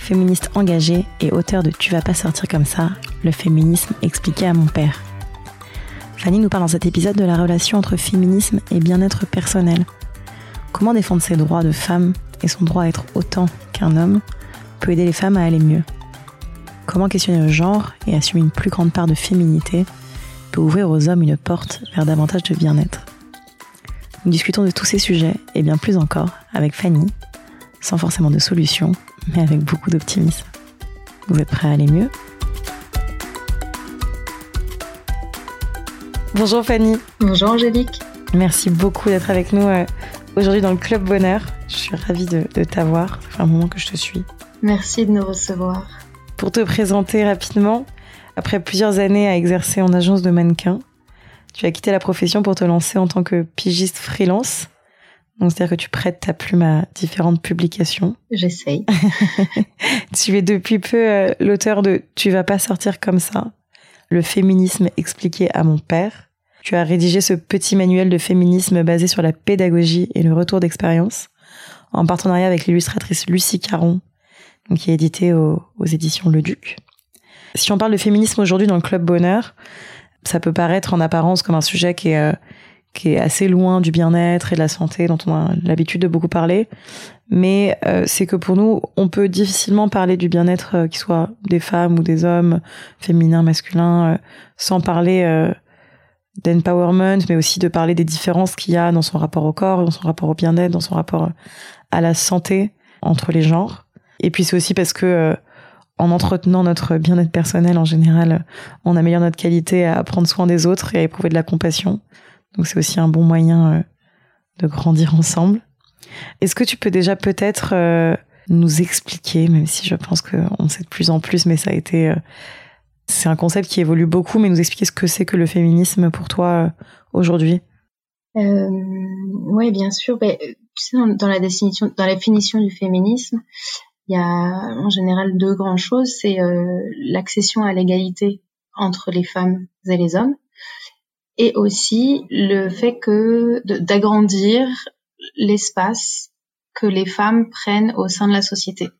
féministe engagée et auteure de Tu vas pas sortir comme ça, le féminisme expliqué à mon père. Fanny nous parle dans cet épisode de la relation entre féminisme et bien-être personnel. Comment défendre ses droits de femme et son droit à être autant qu'un homme peut aider les femmes à aller mieux? Comment questionner le genre et assumer une plus grande part de féminité peut ouvrir aux hommes une porte vers davantage de bien-être? Nous discutons de tous ces sujets et bien plus encore avec Fanny, sans forcément de solution, mais avec beaucoup d'optimisme. Vous êtes prêts à aller mieux? Bonjour Fanny. Bonjour Angélique. Merci beaucoup d'être avec nous euh, aujourd'hui dans le Club Bonheur. Je suis ravie de, t'avoir. Ça fait un moment que je te suis. Merci de nous recevoir. Pour te présenter rapidement, après plusieurs années à exercer en agence de mannequin, tu as quitté la profession pour te lancer en tant que pigiste freelance. Donc, c'est-à-dire que tu prêtes ta plume à différentes publications. J'essaye. tu es depuis peu euh, l'auteur de Tu vas pas sortir comme ça, le féminisme expliqué à mon père. Tu as rédigé ce petit manuel de féminisme basé sur la pédagogie et le retour d'expérience, en partenariat avec l'illustratrice Lucie Caron, qui est édité aux, éditions Le Duc. Si on parle de féminisme aujourd'hui dans le Club Bonheur, ça peut paraître en apparence comme un sujet qui est, euh, qui est assez loin du bien-être et de la santé dont on a l'habitude de beaucoup parler. Mais euh, c'est que pour nous, on peut difficilement parler du bien-être, euh, qui soit des femmes ou des hommes, féminins, masculins, euh, sans parler euh, d'empowerment, mais aussi de parler des différences qu'il y a dans son rapport au corps, dans son rapport au bien-être, dans son rapport à la santé entre les genres. Et puis c'est aussi parce que en entretenant notre bien-être personnel en général, on améliore notre qualité à prendre soin des autres et à éprouver de la compassion. Donc c'est aussi un bon moyen euh, de grandir ensemble. Est-ce que tu peux déjà peut-être euh, nous expliquer, même si je pense qu'on sait de plus en plus, mais ça a été... Euh, c'est un concept qui évolue beaucoup, mais nous expliquer ce que c'est que le féminisme pour toi aujourd'hui? Oui, bien sûr. Ben, tu sais, dans, la définition, dans la définition du féminisme, il y a en général deux grandes choses. C'est l'accession à l'égalité entre les femmes et les hommes et aussi le fait que d'agrandir l'espace que les femmes prennent au sein de la société.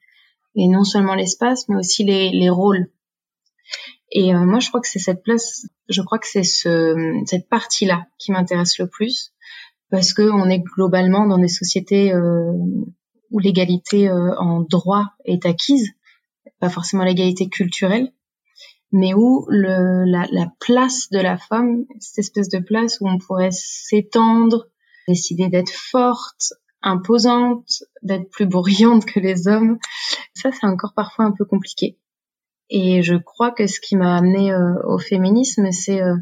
Et non seulement l'espace mais aussi les, les rôles. Et euh, moi je crois que c'est cette place je crois que c'est ce, cette partie là qui m'intéresse le plus parce que on est globalement dans des sociétés euh, où l'égalité euh, en droit est acquise pas forcément l'égalité culturelle mais où le, la, la, place de la femme, cette espèce de place où on pourrait s'étendre, décider d'être forte, imposante, d'être plus bruyante que les hommes, ça c'est encore parfois un peu compliqué. Et je crois que ce qui m'a amené euh, au féminisme, c'est euh,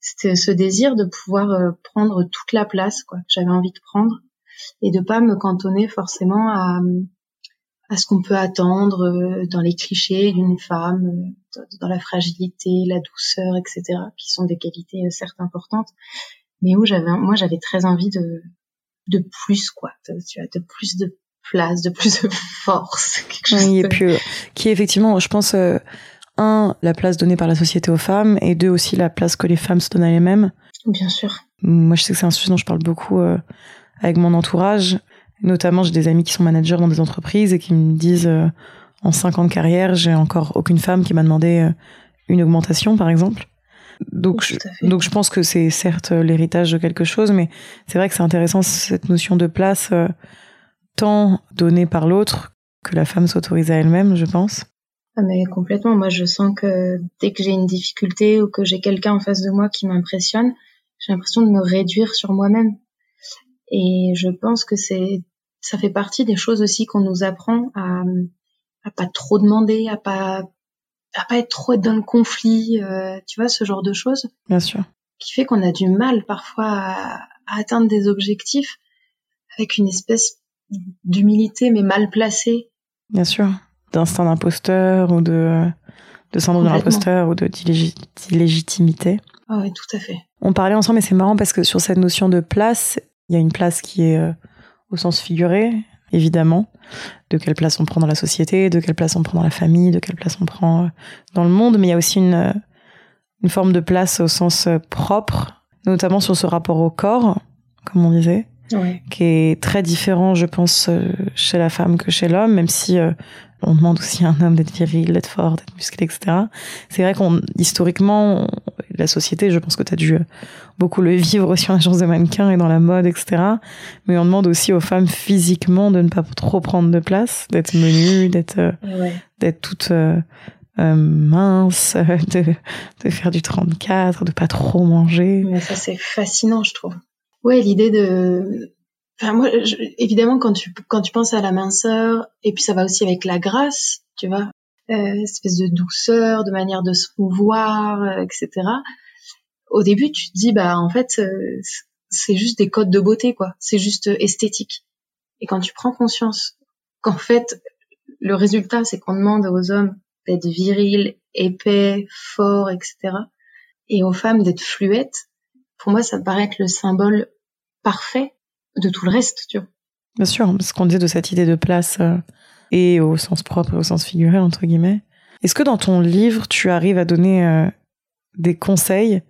ce désir de pouvoir euh, prendre toute la place quoi, que j'avais envie de prendre et de pas me cantonner forcément à, à ce qu'on peut attendre euh, dans les clichés d'une femme, euh, dans la fragilité, la douceur, etc., qui sont des qualités euh, certes importantes, mais où j'avais, moi, j'avais très envie de, de plus, quoi, de, tu vois, de plus de place, de plus de force. Quelque chose oui, et puis, qui est effectivement, je pense, un, la place donnée par la société aux femmes, et deux, aussi la place que les femmes se donnent à elles-mêmes. Bien sûr. Moi, je sais que c'est un sujet dont je parle beaucoup avec mon entourage. Notamment, j'ai des amis qui sont managers dans des entreprises et qui me disent euh, en cinq ans de carrière, j'ai encore aucune femme qui m'a demandé euh, une augmentation, par exemple. Donc, je, donc je pense que c'est certes l'héritage de quelque chose, mais c'est vrai que c'est intéressant cette notion de place euh, tant donnée par l'autre que la femme s'autorise à elle-même, je pense. Ah mais complètement. Moi, je sens que dès que j'ai une difficulté ou que j'ai quelqu'un en face de moi qui m'impressionne, j'ai l'impression de me réduire sur moi-même. Et je pense que c'est, ça fait partie des choses aussi qu'on nous apprend à, à pas trop demander, à pas, à pas être trop dans le conflit, euh, tu vois, ce genre de choses. Bien sûr. Qui fait qu'on a du mal parfois à, à atteindre des objectifs avec une espèce d'humilité mais mal placée. Bien sûr. D'instinct d'imposteur ou de, de syndrome de l'imposteur ou de d'illégitimité. Ah oui, tout à fait. On parlait ensemble, et c'est marrant parce que sur cette notion de place, il y a une place qui est euh, au sens figuré, évidemment, de quelle place on prend dans la société, de quelle place on prend dans la famille, de quelle place on prend euh, dans le monde, mais il y a aussi une, euh, une forme de place au sens propre, notamment sur ce rapport au corps, comme on disait, qui est très différent, je pense, chez la femme que chez l'homme, même si on demande aussi à un homme d'être viril, d'être fort, d'être musclé, etc. C'est vrai qu'on, historiquement, la société, je pense que tu as dû beaucoup le vivre aussi en agence de mannequin et dans la mode, etc. Mais on demande aussi aux femmes physiquement de ne pas trop prendre de place, d'être menue, d'être, euh, d'être toute euh, euh, mince, de, de faire du 34, de pas trop manger. Mais ça, c'est fascinant, je trouve. Ouais, l'idée de, Enfin, moi, évidemment, quand tu, quand tu penses à la minceur, et puis ça va aussi avec la grâce, tu vois, euh, espèce de douceur, de manière de se mouvoir, euh, etc. Au début, tu te dis, bah, en fait, euh, c'est juste des codes de beauté, quoi. C'est juste esthétique. Et quand tu prends conscience qu'en fait, le résultat, c'est qu'on demande aux hommes d'être virils, épais, forts, etc. Et aux femmes d'être fluettes, pour moi, ça me paraît être le symbole parfait de tout le reste, tu vois. Bien sûr, ce qu'on disait de cette idée de place euh, et au sens propre et au sens figuré, entre guillemets. Est-ce que dans ton livre, tu arrives à donner euh, des conseils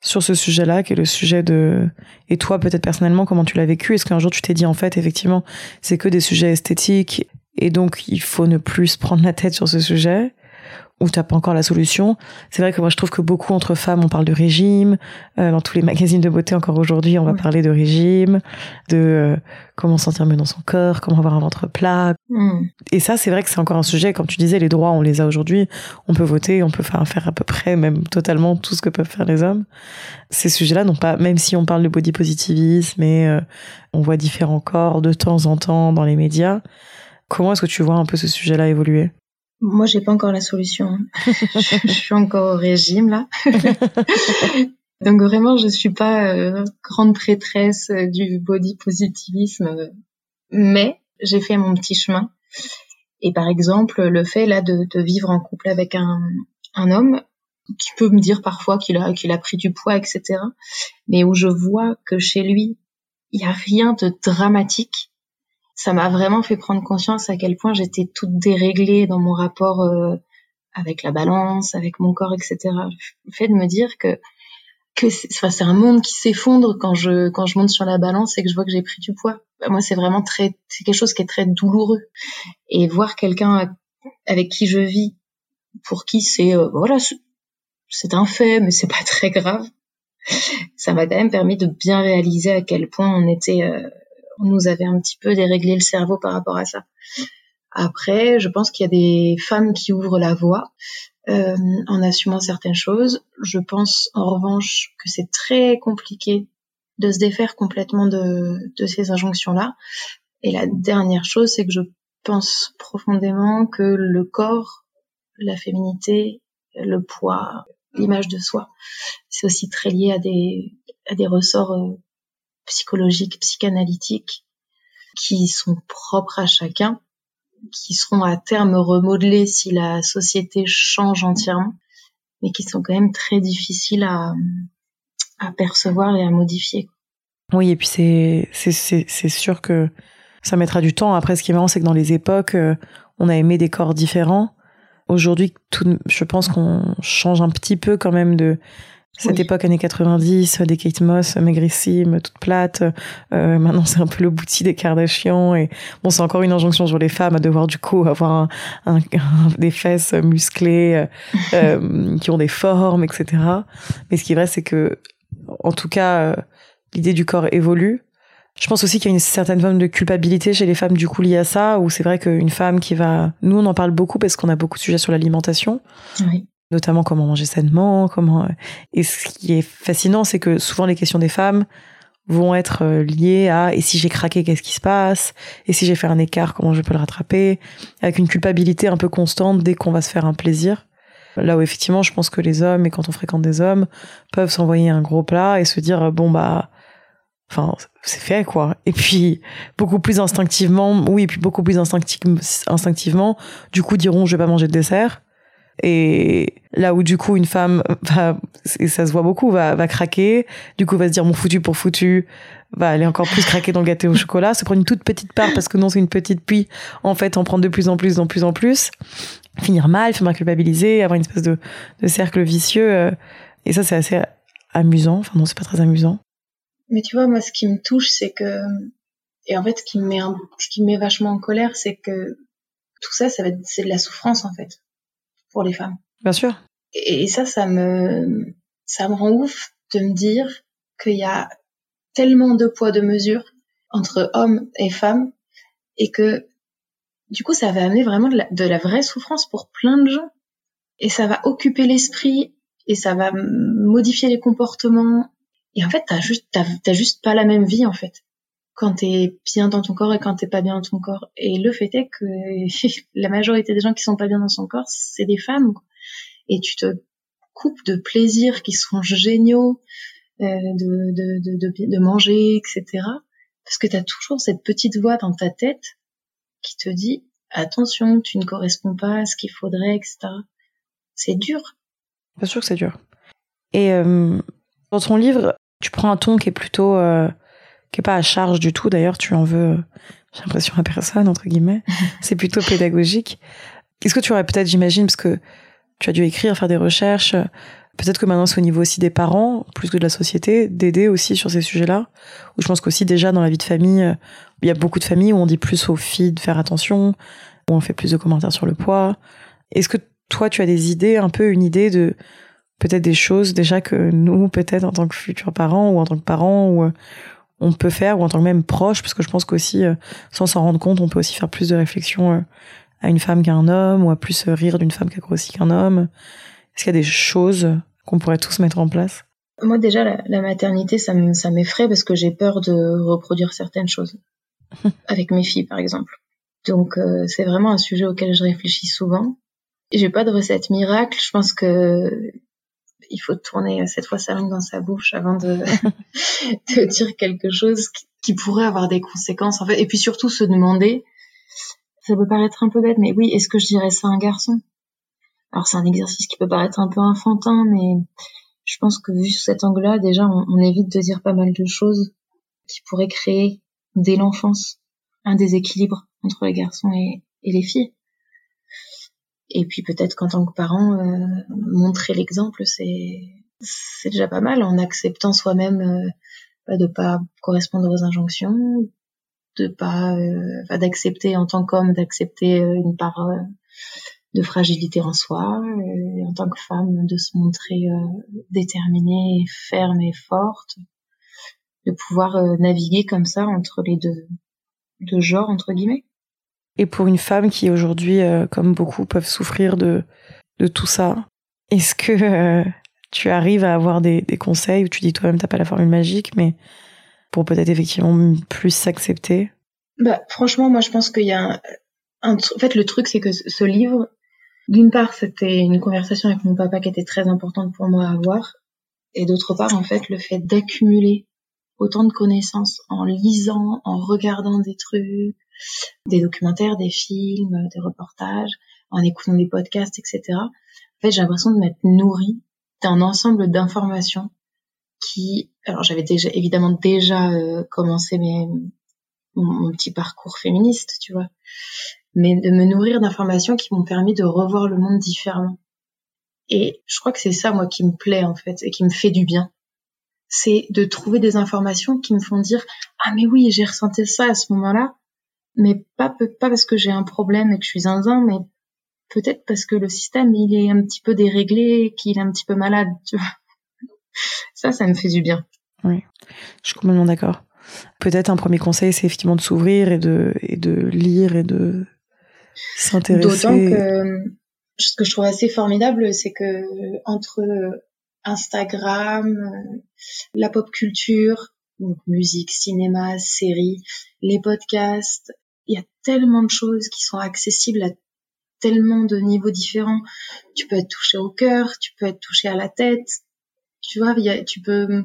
sur ce sujet-là, qui est le sujet de... Et toi, peut-être personnellement, comment tu l'as vécu? Est-ce qu'un jour tu t'es dit, en fait, effectivement, c'est que des sujets esthétiques, et donc il faut ne plus se prendre la tête sur ce sujet? Où t'as pas encore la solution. C'est vrai que moi je trouve que beaucoup entre femmes on parle de régime. Euh, dans tous les magazines de beauté encore aujourd'hui on va parler de régime, de euh, comment sentir mieux dans son corps, comment avoir un ventre plat. Hmm. Et ça c'est vrai que c'est encore un sujet. Comme tu disais les droits on les a aujourd'hui. On peut voter, on peut faire, faire à peu près même totalement tout ce que peuvent faire les hommes. Ces sujets-là n'ont pas même si on parle de body positivisme et euh, on voit différents corps de temps en temps dans les médias. Comment est-ce que tu vois un peu ce sujet-là évoluer? Moi, j'ai pas encore la solution. je, suis encore au régime là. Donc vraiment, je suis pas euh, grande prêtresse euh, du body positivisme, mais j'ai fait mon petit chemin. Et par exemple, le fait là de, de vivre en couple avec un, un homme qui peut me dire parfois qu'il a qu'il a pris du poids, etc. Mais où je vois que chez lui, il y a rien de dramatique ça m'a vraiment fait prendre conscience à quel point j'étais toute déréglée dans mon rapport euh, avec la balance, avec mon corps, etc. Le fait de me dire que que c'est un monde qui s'effondre quand je quand je monte sur la balance et que je vois que j'ai pris du poids. Bah, moi, c'est vraiment très c'est quelque chose qui est très douloureux. Et voir quelqu'un avec qui je vis, pour qui c'est euh, voilà c'est un fait, mais c'est pas très grave. Ça m'a quand même permis de bien réaliser à quel point on était euh, on nous avait un petit peu déréglé le cerveau par rapport à ça. Après, je pense qu'il y a des femmes qui ouvrent la voie euh, en assumant certaines choses. Je pense en revanche que c'est très compliqué de se défaire complètement de, de ces injonctions-là. Et la dernière chose, c'est que je pense profondément que le corps, la féminité, le poids, l'image de soi, c'est aussi très lié à des, à des ressorts euh, psychologiques, psychanalytiques, qui sont propres à chacun, qui seront à terme remodelés si la société change entièrement, mais qui sont quand même très difficiles à, percevoir et à modifier. Oui, et puis c'est, sûr que ça mettra du temps. Après, ce qui est marrant, c'est que dans les époques, euh, on a aimé des corps différents. Aujourd'hui, je pense qu'on change un petit peu quand même de, cette époque années 90, des Kate Moss maigrissime, toute plate. Euh, maintenant, c'est un peu le bouti des Kardashians. Et bon, c'est encore une injonction sur les femmes à devoir du coup avoir un, des fesses musclées euh, euh, qui ont des formes, etc. Mais ce qui est vrai, c'est que, en tout cas, euh, l'idée du corps évolue. Je pense aussi qu'il y a une certaine forme de culpabilité chez les femmes du coup liée à ça, où c'est vrai qu'une femme qui va... Nous, on en parle beaucoup parce qu'on a beaucoup de sujets sur l'alimentation. Oui notamment comment manger sainement, comment. Euh, et ce qui est fascinant, c'est que souvent les questions des femmes vont être euh, liées à et si j'ai craqué, qu'est-ce qui se passe? Et si j'ai fait un écart, comment je peux le rattraper? Avec une culpabilité un peu constante dès qu'on va se faire un plaisir. Là où effectivement, je pense que les hommes, et quand on fréquente des hommes, peuvent s'envoyer un gros plat et se dire bon bah, enfin c'est fait quoi. Et puis beaucoup plus instinctivement, oui, et puis beaucoup plus instinctivement, du coup diront je vais pas manger de dessert Et là où du coup une femme va, et ça se voit beaucoup, va, va craquer, du coup va se dire mon foutu pour foutu, va aller encore plus craquer dans le gâteau au chocolat, se prendre une toute petite part parce que non c'est une petite puis en fait en prendre de plus en plus, de plus en plus, finir mal, finir culpabiliser, avoir une espèce de, de cercle vicieux. euh, Et ça c'est assez amusant, enfin non c'est pas très amusant. Mais tu vois, moi, ce qui me touche, c'est que, et en fait, ce qui me met, un- ce qui me met vachement en colère, c'est que tout ça, ça va être, c'est de la souffrance, en fait, pour les femmes. Bien sûr. Et, ça, ça me, ça me rend ouf de me dire qu'il y a tellement de poids de mesure entre hommes et femmes et que, du coup, ça va amener vraiment de la, de la vraie souffrance pour plein de gens. Et ça va occuper l'esprit et ça va modifier les comportements. Et en fait, t'as juste, t'as, t'as juste pas la même vie, en fait. Quand t'es bien dans ton corps et quand t'es pas bien dans ton corps. Et le fait est que la majorité des gens qui sont pas bien dans son corps, c'est des femmes. Et tu te coupes de plaisirs qui sont géniaux, euh, de, de, de, de, de manger, etc. Parce que t'as toujours cette petite voix dans ta tête qui te dit attention, tu ne corresponds pas à ce qu'il faudrait, etc. C'est dur. Bien sûr que c'est dur. Et euh, dans ton livre, tu prends un ton qui est plutôt, euh, qui est pas à charge du tout. D'ailleurs, tu en veux, euh, j'ai l'impression à personne entre guillemets. c'est plutôt pédagogique. Est-ce que tu aurais peut-être, j'imagine, parce que tu as dû écrire, faire des recherches, euh, peut-être que maintenant c'est au niveau aussi des parents, plus que de la société, d'aider aussi sur ces sujets-là? Ou je pense qu'aussi déjà dans la vie de famille, euh, il y a beaucoup de familles où on dit plus aux filles de faire attention, où on fait plus de commentaires sur le poids. Est-ce que toi, tu as des idées, un peu une idée de peut-être des choses déjà que nous, peut-être en tant que futurs parents ou en tant que parents, ou on peut faire, ou en tant que même proche, parce que je pense qu'aussi, euh, sans s'en rendre compte, on peut aussi faire plus de réflexion euh, à une femme qu'à un homme, ou à plus euh, rire d'une femme qui a grossi qu'un homme. Est-ce qu'il y a des choses qu'on pourrait tous mettre en place? Moi, déjà, la, la maternité, ça me- ça m'effraie parce que j'ai peur de reproduire certaines choses. Avec mes filles, par exemple. Donc, euh, c'est vraiment un sujet auquel je réfléchis souvent. J'ai pas de recette miracle. Je pense que il faut tourner cette fois sa langue dans sa bouche avant de, dire quelque chose qui, pourrait avoir des conséquences. En fait, et puis surtout se demander, ça peut paraître un peu bête, mais oui, est-ce que je dirais ça à un garçon? Alors c'est un exercice qui peut paraître un peu enfantin, mais je pense que vu cet angle-là, déjà, on, évite de dire pas mal de choses qui pourraient créer dès l'enfance un déséquilibre entre les garçons et les filles. Et puis peut-être qu'en tant que parent, euh, montrer l'exemple, c'est c'est déjà pas mal en acceptant soi-même euh, de pas correspondre aux injonctions, de pas euh, d'accepter en tant qu'homme d'accepter euh, une part euh, de fragilité en soi, et en tant que femme de se montrer euh, déterminée, ferme et forte, de pouvoir euh, naviguer comme ça entre les deux deux genres entre guillemets. Et pour une femme qui aujourd'hui, euh, comme beaucoup, peuvent souffrir de, de tout ça, est-ce que euh, tu arrives à avoir des, des conseils où tu dis toi-même t'as pas la formule magique, mais pour peut-être effectivement plus s'accepter? Bah, franchement, moi, je pense qu'il y a un, un en fait, le truc, c'est que ce livre, d'une part, c'était une conversation avec mon papa qui était très importante pour moi à avoir. Et d'autre part, en fait, le fait d'accumuler autant de connaissances en lisant, en regardant des trucs, des documentaires, des films, des reportages, en écoutant des podcasts, etc. En fait, j'ai l'impression de m'être nourrie d'un ensemble d'informations qui, alors j'avais déjà évidemment déjà euh, commencé mon, mon petit parcours féministe, tu vois, mais de me nourrir d'informations qui m'ont permis de revoir le monde différemment. Et je crois que c'est ça, moi, qui me plaît, en fait, et qui me fait du bien. C'est de trouver des informations qui me font dire, ah, mais oui, j'ai ressenti ça à ce moment-là, mais pas, pas parce que j'ai un problème et que je suis zinzin, mais peut-être parce que le système, il est un petit peu déréglé, qu'il est un petit peu malade, tu vois. Ça, ça me fait du bien. Je suis complètement d'accord. Peut-être un premier conseil, c'est effectivement de s'ouvrir et de, et de lire et de s'intéresser. D'autant que ce que je trouve assez formidable, c'est que entre Instagram, la pop culture, donc musique, cinéma, séries, les podcasts, tellement de choses qui sont accessibles à tellement de niveaux différents. Tu peux être touché au cœur, tu peux être touché à la tête. Tu vois, tu peux.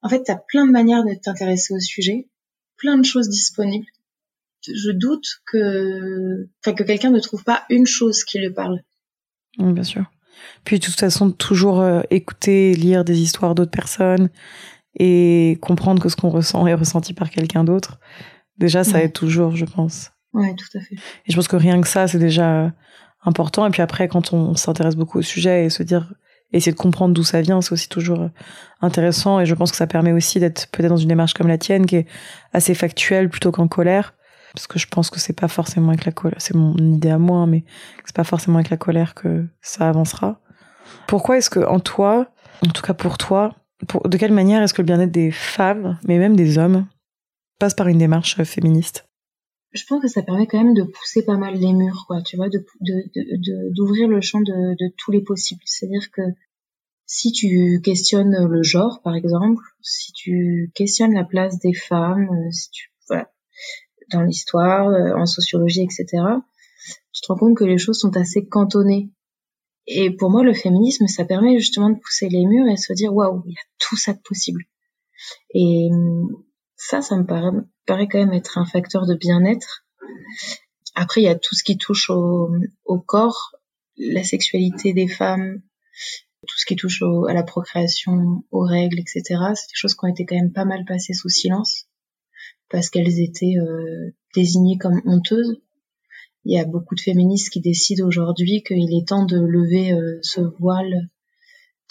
En fait, tu as plein de manières de t'intéresser au sujet, plein de choses disponibles. Je doute que, que quelqu'un ne trouve pas une chose qui lui parle. bien sûr. Puis de toute façon, toujours euh, écouter, lire des histoires d'autres personnes et comprendre que ce qu'on ressent est ressenti par quelqu'un d'autre. Déjà, ça aide toujours, je pense. Ouais, tout à fait. Et je pense que rien que ça, c'est déjà important. Et puis après, quand on s'intéresse beaucoup au sujet et se dire, essayer de comprendre d'où ça vient, c'est aussi toujours intéressant. Et je pense que ça permet aussi d'être peut-être dans une démarche comme la tienne, qui est assez factuelle plutôt qu'en colère. Parce que je pense que c'est pas forcément avec la colère, c'est mon idée à moi, mais c'est pas forcément avec la colère que ça avancera. Pourquoi est-ce que en toi, en tout cas pour toi, de quelle manière est-ce que le bien-être des femmes, mais même des hommes, passe par une démarche féministe je pense que ça permet quand même de pousser pas mal les murs, quoi, tu vois, de, d'ouvrir le champ de, de tous les possibles. C'est-à-dire que si tu questionnes le genre, par exemple, si tu questionnes la place des femmes, euh, si tu, voilà, dans l'histoire, euh, en sociologie, etc., tu te rends compte que les choses sont assez cantonnées. Et pour moi, le féminisme, ça permet justement de pousser les murs et se dire, waouh, il y a tout ça de possible. Et ça, ça me paraît, quand même être un facteur de bien-être. Après, il y a tout ce qui touche au, au corps, la sexualité des femmes, tout ce qui touche à la procréation, aux règles, etc. C'est des choses qui ont été quand même pas mal passées sous silence parce qu'elles étaient euh, désignées comme honteuses. Il y a beaucoup de féministes qui décident aujourd'hui qu'il est temps de lever euh, ce voile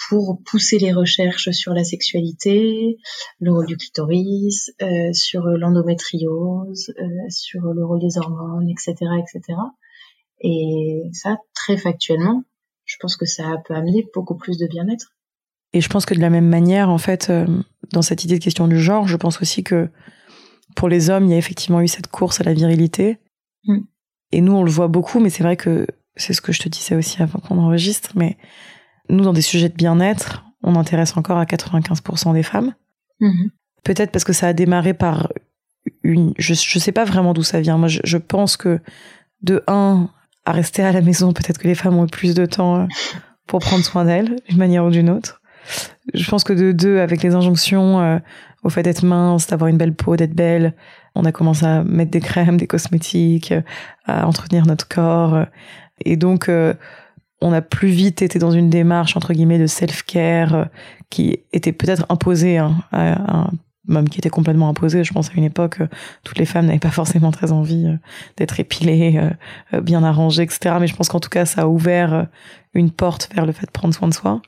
pour pousser les recherches sur la sexualité, le rôle du clitoris, euh, sur l'endométriose, euh, sur le rôle des hormones, etc., etc. Et ça, très factuellement, je pense que ça peut amener beaucoup plus de bien-être. Et je pense que de la même manière, en fait, euh, dans cette idée de question du genre, je pense aussi que pour les hommes, il y a effectivement eu cette course à la virilité. Mm. Et nous, on le voit beaucoup, mais c'est vrai que c'est ce que je te disais aussi avant qu'on enregistre, mais nous, dans des sujets de bien-être, on intéresse encore à 95% des femmes. Mm-hmm. Peut-être parce que ça a démarré par une. Je, je sais pas vraiment d'où ça vient. Moi, je, je, pense que de un, à rester à la maison, peut-être que les femmes ont eu plus de temps euh, pour prendre soin d'elles, d'une manière ou d'une autre. Je pense que de deux, avec les injonctions euh, au fait d'être mince, d'avoir une belle peau, d'être belle, on a commencé à mettre des crèmes, des cosmétiques, euh, à entretenir notre corps. et donc, on a plus vite été dans une démarche entre guillemets de self-care euh, qui était peut-être imposée hein, à, même qui était complètement imposée. Je pense à une époque, euh, toutes les femmes n'avaient pas forcément très envie euh, d'être épilées, bien arrangées, etc. Mais je pense qu'en tout cas, ça a ouvert une porte vers le fait de prendre soin de soi.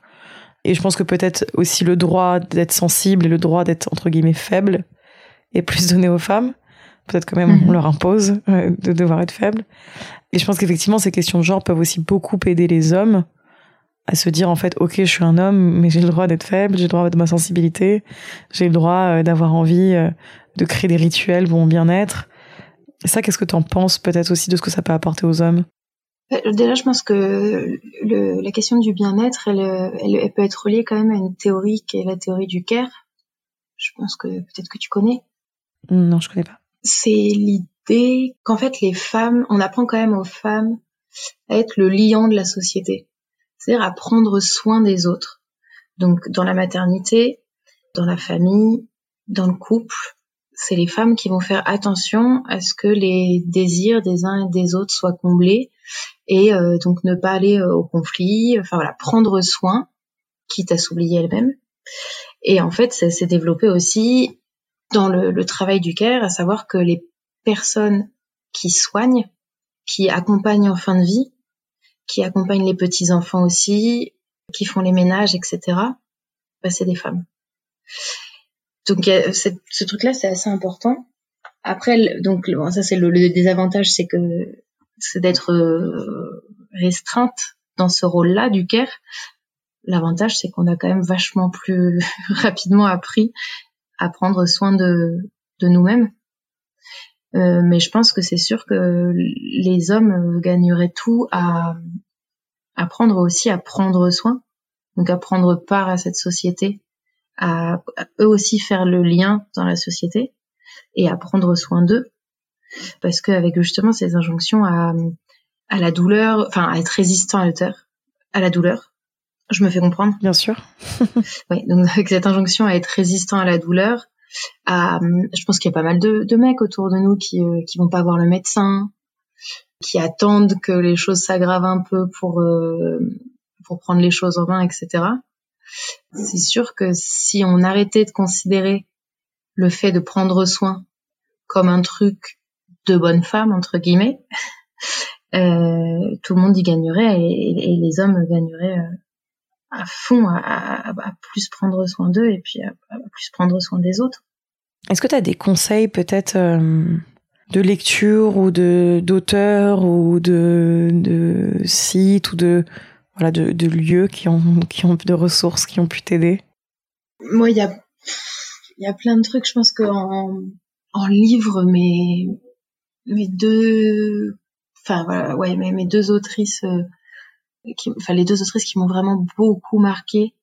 Et je pense que peut-être aussi le droit d'être sensible et le droit d'être entre guillemets faible est plus donné aux femmes. Peut-être quand même on mhm. leur impose de devoir être faible. Et je pense qu'effectivement, ces questions de genre peuvent aussi beaucoup aider les hommes à se dire en fait, ok, je suis un homme, mais j'ai le droit d'être faible, j'ai le droit de ma sensibilité, j'ai le droit euh, d'avoir envie euh, de créer des rituels pour mon bien-être. Et ça, qu'est-ce que tu en penses peut-être aussi de ce que ça peut apporter aux hommes? Euh, Déjà, je pense que le, la question du bien-être, elle, elle, elle, peut être reliée quand même à une théorie qui est la théorie du care. Je pense que peut-être que tu connais. Non, je connais pas. C'est l'idée qu'en fait les femmes, on apprend quand même aux femmes à être le liant de la société, c'est-à-dire à prendre soin des autres. Donc dans la maternité, dans la famille, dans le couple, c'est les femmes qui vont faire attention à ce que les désirs des uns et des autres soient comblés et euh, donc ne pas aller euh, au conflit, enfin voilà, prendre soin, quitte à s'oublier elle-même. Et en fait, ça s'est développé aussi dans le, le, travail du care, à savoir que les personnes qui soignent, qui accompagnent en fin de vie, qui accompagnent les petits enfants aussi, qui font les ménages, etc. Bah, c'est des femmes. Donc ce truc-là, c'est assez important. Après, donc ça c'est le, désavantage, c'est que c'est d'être euh, restreinte dans ce rôle-là du care. L'avantage, c'est qu'on a quand même vachement plus rapidement appris à prendre soin de, nous-mêmes. Euh, mais je pense que c'est sûr que les hommes gagneraient tout à apprendre aussi à prendre soin, donc à prendre part à cette société, à, eux aussi faire le lien dans la société et à prendre soin d'eux, parce qu'avec justement ces injonctions à, la douleur, enfin à être résistant à la douleur, je me fais comprendre. Bien sûr. oui, donc avec cette injonction à être résistant à la douleur, je pense qu'il y a pas mal de, de, mecs autour de nous qui euh, qui vont pas voir le médecin, qui attendent que les choses s'aggravent un peu pour euh, pour prendre les choses en main, etc. C'est sûr que si on arrêtait de considérer le fait de prendre soin comme un truc de bonne femme entre guillemets, euh, tout le monde y gagnerait et, les hommes gagneraient euh, à fond à, plus prendre soin d'eux et puis à, plus prendre soin des autres. Est-ce que tu as des conseils peut-être de lecture ou de d'auteurs ou de, de sites ou de voilà de, de lieux qui ont qui ont de ressources qui ont pu t'aider? Moi, il y a il y a plein de trucs. Je pense que en, en livre, mes mes deux enfin voilà ouais mes, mes deux autrices euh, qui, enfin les deux autrices qui m'ont vraiment beaucoup marqué,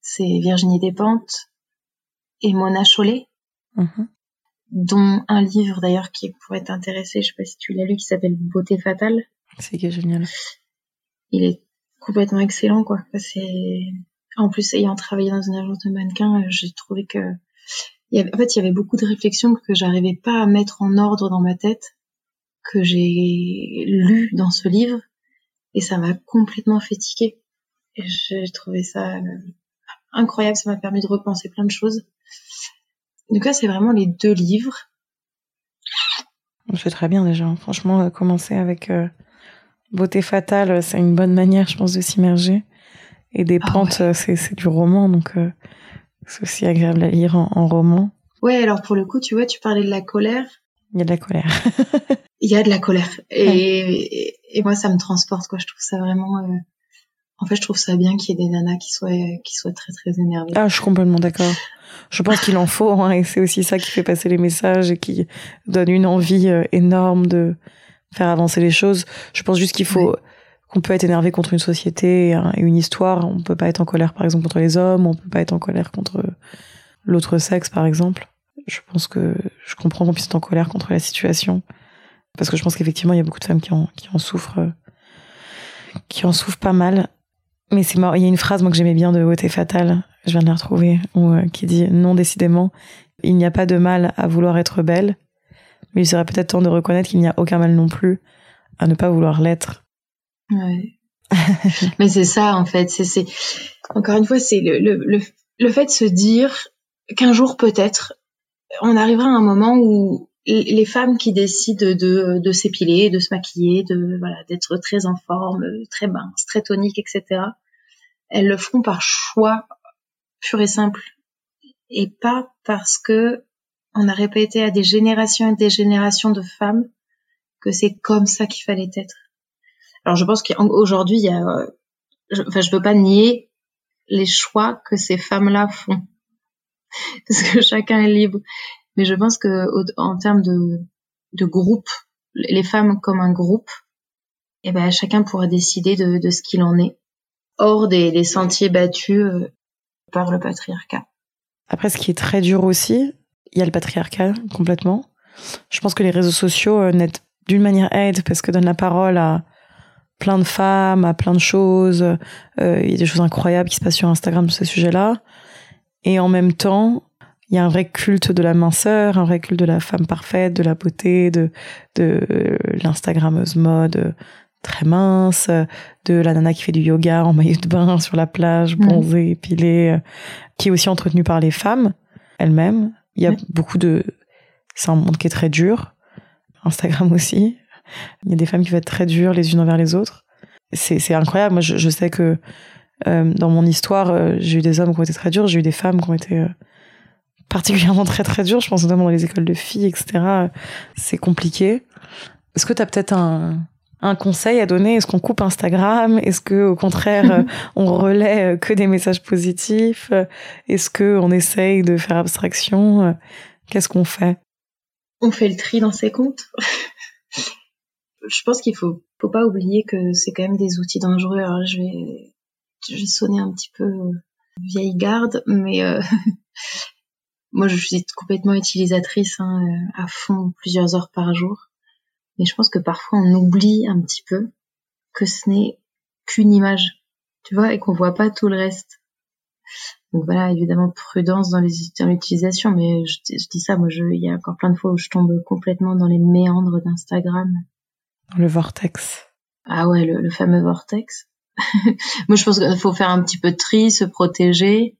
c'est Virginie Despentes et Mona Chollet. Mm-hmm dont un livre d'ailleurs qui pourrait t'intéresser, je sais pas si tu l'as lu, qui s'appelle Beauté fatale. C'est génial. Il est complètement excellent, quoi. C'est en plus ayant travaillé dans une agence de mannequins, euh, j'ai trouvé que il y avait... en fait il y avait beaucoup de réflexions que j'arrivais pas à mettre en ordre dans ma tête, que j'ai lu dans ce livre et ça m'a complètement fait tiquer. Et j'ai trouvé ça euh, incroyable, ça m'a permis de repenser plein de choses. Donc là, c'est vraiment les deux livres. Fais très bien déjà. Franchement, euh, commencer avec euh, Beauté fatale, c'est une bonne manière, je pense, de s'immerger. Et des ah pentes, c'est du roman, donc c'est aussi agréable à lire en, roman. Ouais, alors pour le coup, tu vois, tu parlais de la colère. Il y a de la colère. Il y a de la colère. Et, et, moi, ça me transporte, quoi. Je trouve ça vraiment... En fait, je trouve ça bien qu'il y ait des nanas qui soient, qui soient très, très énervées. Ah, je suis complètement d'accord. Je pense qu'il en faut, hein, et c'est aussi ça qui fait passer les messages et qui donne une envie euh, énorme de faire avancer les choses. Je pense juste qu'il faut qu'on peut être énervé contre une société et une histoire. On peut pas être en colère, par exemple, contre les hommes. On peut pas être en colère contre l'autre sexe, par exemple. Je pense que je comprends qu'on puisse être en colère contre la situation, parce que je pense qu'effectivement, il y a beaucoup de femmes qui en, souffrent, qui en souffrent pas mal. Mais c'est. Il y a une phrase moi que j'aimais bien de Beauté fatale je viens de la retrouver, euh, qui dit non décidément, il n'y a pas de mal à vouloir être belle, mais il serait peut-être temps de reconnaître qu'il n'y a aucun mal non plus à ne pas vouloir l'être. Ouais. mais c'est ça en fait, c'est encore une fois c'est le, le, le, fait de se dire qu'un jour peut-être on arrivera à un moment où les femmes qui décident de, s'épiler, de se maquiller, de voilà d'être très en forme, très mince, très tonique, etc. Elles le feront par choix pur et simple et pas parce que on a répété à des générations et des générations de femmes que c'est comme ça qu'il fallait être. Alors je pense qu'aujourd'hui il y a, euh, je, enfin je veux pas nier les choix que ces femmes-là font parce que chacun est libre, mais je pense que en termes de groupe, les femmes comme un groupe, eh ben chacun pourra décider de, ce qu'il en est hors des, sentiers battus euh, par le patriarcat. Après, ce qui est très dur aussi, il y a le patriarcat complètement. Je pense que les réseaux sociaux euh, n'aident d'une manière aide parce que donnent la parole à plein de femmes, à plein de choses. Euh, il y a des choses incroyables qui se passent sur Instagram sur ce sujet-là. Et en même temps, il y a un vrai culte de la minceur, un vrai culte de la femme parfaite, de la beauté, de, de l'instagrammeuse mode, très mince, de la nana qui fait du yoga en maillot de bain sur la plage, bronzée, épilée, qui est aussi entretenue par les femmes elles-mêmes. Il y a beaucoup de... C'est un monde qui est très dur. Instagram aussi. Il y a des femmes qui vont être très dures les unes envers les autres. C'est incroyable. Moi, je, sais que dans mon histoire, euh, j'ai eu des hommes qui ont été très durs, j'ai eu des femmes qui ont été particulièrement très très dures. Je pense notamment dans les écoles de filles, etc. C'est compliqué. Est-ce que tu as peut-être un, un conseil à donner? Est-ce qu'on coupe Instagram? Est-ce que au contraire euh, on relaie euh, que des messages positifs? Est-ce que on essaye de faire abstraction? Qu'est-ce qu'on fait? On fait le tri dans ses comptes. je pense qu'il faut faut pas oublier que c'est quand même des outils dangereux. Alors je vais je sonner un petit peu euh, vieille garde, mais moi je suis complètement utilisatrice hein, à fond plusieurs heures par jour mais je pense que parfois on oublie un petit peu que ce n'est qu'une image, tu vois, et qu'on voit pas tout le reste. Donc voilà, évidemment prudence dans l'utilisation, mais je, dis ça, moi, je, il y a encore plein de fois où je tombe complètement dans les méandres d'Instagram. Le vortex. Ah ouais, le, fameux vortex. Moi, je pense qu'il faut faire un petit peu de tri, se protéger.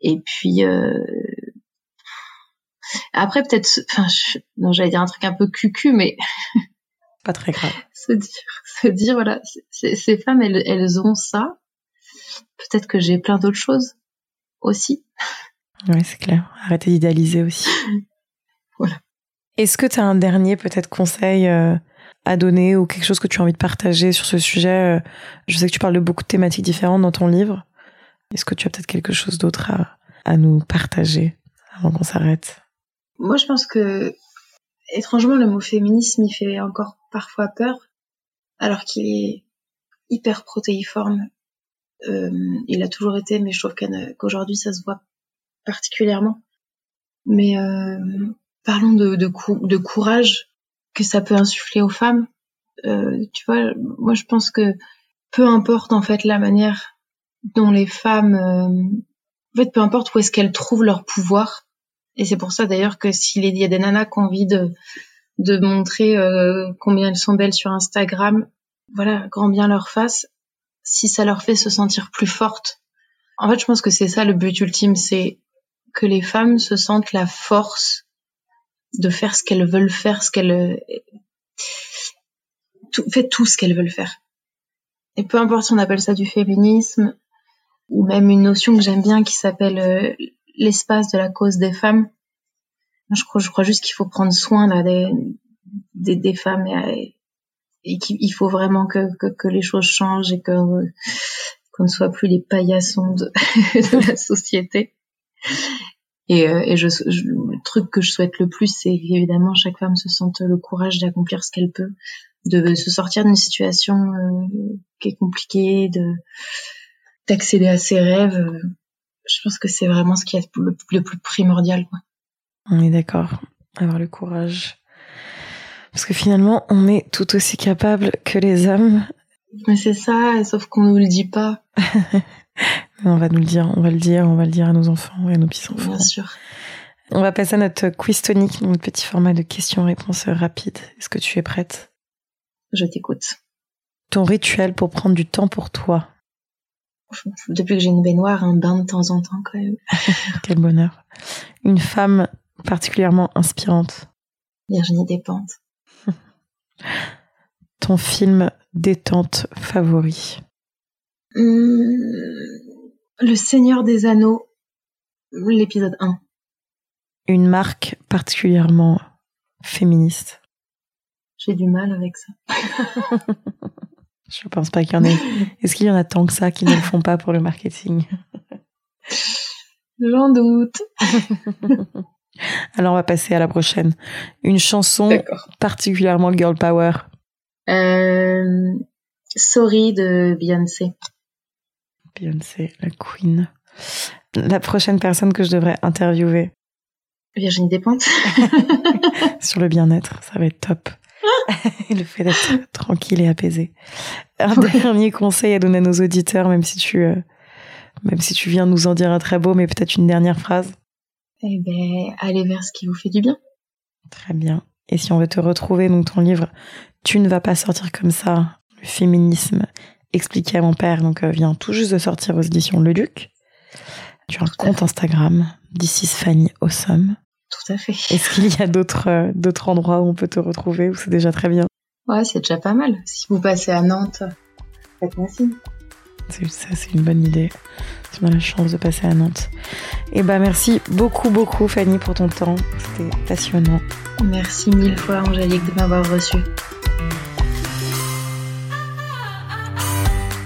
Et puis, euh... après, peut-être, enfin, non, j'allais dire un truc un peu cucu, mais pas très grave. se dire, se dire, voilà, ces femmes, elles, elles ont ça. Peut-être que j'ai plein d'autres choses aussi. Oui, c'est clair. Arrêtez d'idéaliser aussi. voilà. Est-ce que tu as un dernier peut-être conseil euh, à donner ou quelque chose que tu as envie de partager sur ce sujet euh? Je sais que tu parles de beaucoup de thématiques différentes dans ton livre. Est-ce que tu as peut-être quelque chose d'autre à, à nous partager avant qu'on s'arrête? Moi, je pense que étrangement, le mot féminisme, il fait encore parfois peur, alors qu'il est hyper protéiforme. Euh, il a toujours été, mais je trouve qu'aujourd'hui, ça se voit particulièrement. Mais euh, parlons de, de, de, courage que ça peut insuffler aux femmes. Euh, tu vois, moi je pense que peu importe en fait la manière dont les femmes, euh, en fait peu importe où est-ce qu'elles trouvent leur pouvoir. Et c'est pour ça d'ailleurs que s'il y a des nanas qui ont envie de, de montrer euh, combien elles sont belles sur Instagram, voilà, grand bien leur face. Si ça leur fait se sentir plus fortes. En fait, je pense que c'est ça le but ultime, c'est que les femmes se sentent la force de faire ce qu'elles veulent faire, ce qu'elles tout, fait tout ce qu'elles veulent faire. Et peu importe si on appelle ça du féminisme ou même une notion que j'aime bien qui s'appelle euh, l'espace de la cause des femmes. Je crois, je crois juste qu'il faut prendre soin là des, des, femmes et, et qu'il faut vraiment que, que, que, les choses changent et que qu'on ne soit plus les paillassons de, de la société. Et, euh, et je, le truc que je souhaite le plus, c'est évidemment chaque femme se sente le courage d'accomplir ce qu'elle peut, de se sortir d'une situation euh, qui est compliquée, de d'accéder à ses rêves. Je pense que c'est vraiment ce qui est le, le plus primordial. Quoi. On est d'accord, avoir le courage. Parce que finalement, on est tout aussi capable que les hommes. Mais c'est ça, sauf qu'on nous le dit pas. on va nous le dire, on va le dire, on va le dire à nos enfants et à nos petits-enfants. Bien sûr. On va passer à notre quiz tonique, notre petit format de questions-réponses rapides. Est-ce que tu es prête? Je t'écoute. Ton rituel pour prendre du temps pour toi Depuis que j'ai une baignoire, un bain de temps en temps quand même. Quel bonheur. Une femme particulièrement inspirante Virginie Despentes. Ton film détente favori Le Seigneur des Anneaux, l'épisode 1. Une marque particulièrement féministe. J'ai du mal avec ça. Je pense pas qu'il y en ait. Est-ce qu'il y en a tant que ça qui ne le font pas pour le marketing? J'en doute. Alors on va passer à la prochaine. Une chanson particulièrement girl power. Euh, Sorry de Beyoncé. Beyoncé, la queen. La prochaine personne que je devrais interviewer. Virginie Despentes. Sur le bien-être, ça va être top. le fait d'être tranquille et apaisé. Un dernier conseil à donner à nos auditeurs, même si tu, euh, même si tu viens nous en dire un très beau, mais peut-être une dernière phrase. Eh ben, allez vers ce qui vous fait du bien. Très bien. Et si on veut te retrouver, donc ton livre, Tu ne vas pas sortir comme ça, le féminisme expliqué à mon père, donc euh, vient tout juste de sortir aux éditions Le Duc. Tu as un compte Instagram, is Fanny Awesome. Tout à fait. Est-ce qu'il y a d'autres euh, d'autres endroits où on peut te retrouver ou c'est déjà très bien? Ouais, c'est déjà pas mal. Si vous passez à Nantes, faites-moi signe. Ça, c'est une bonne idée. Tu as la chance de passer à Nantes. Et eh bah, ben, merci beaucoup, beaucoup, Fanny, pour ton temps. C'était passionnant. Merci mille fois, Angélique, de m'avoir reçu.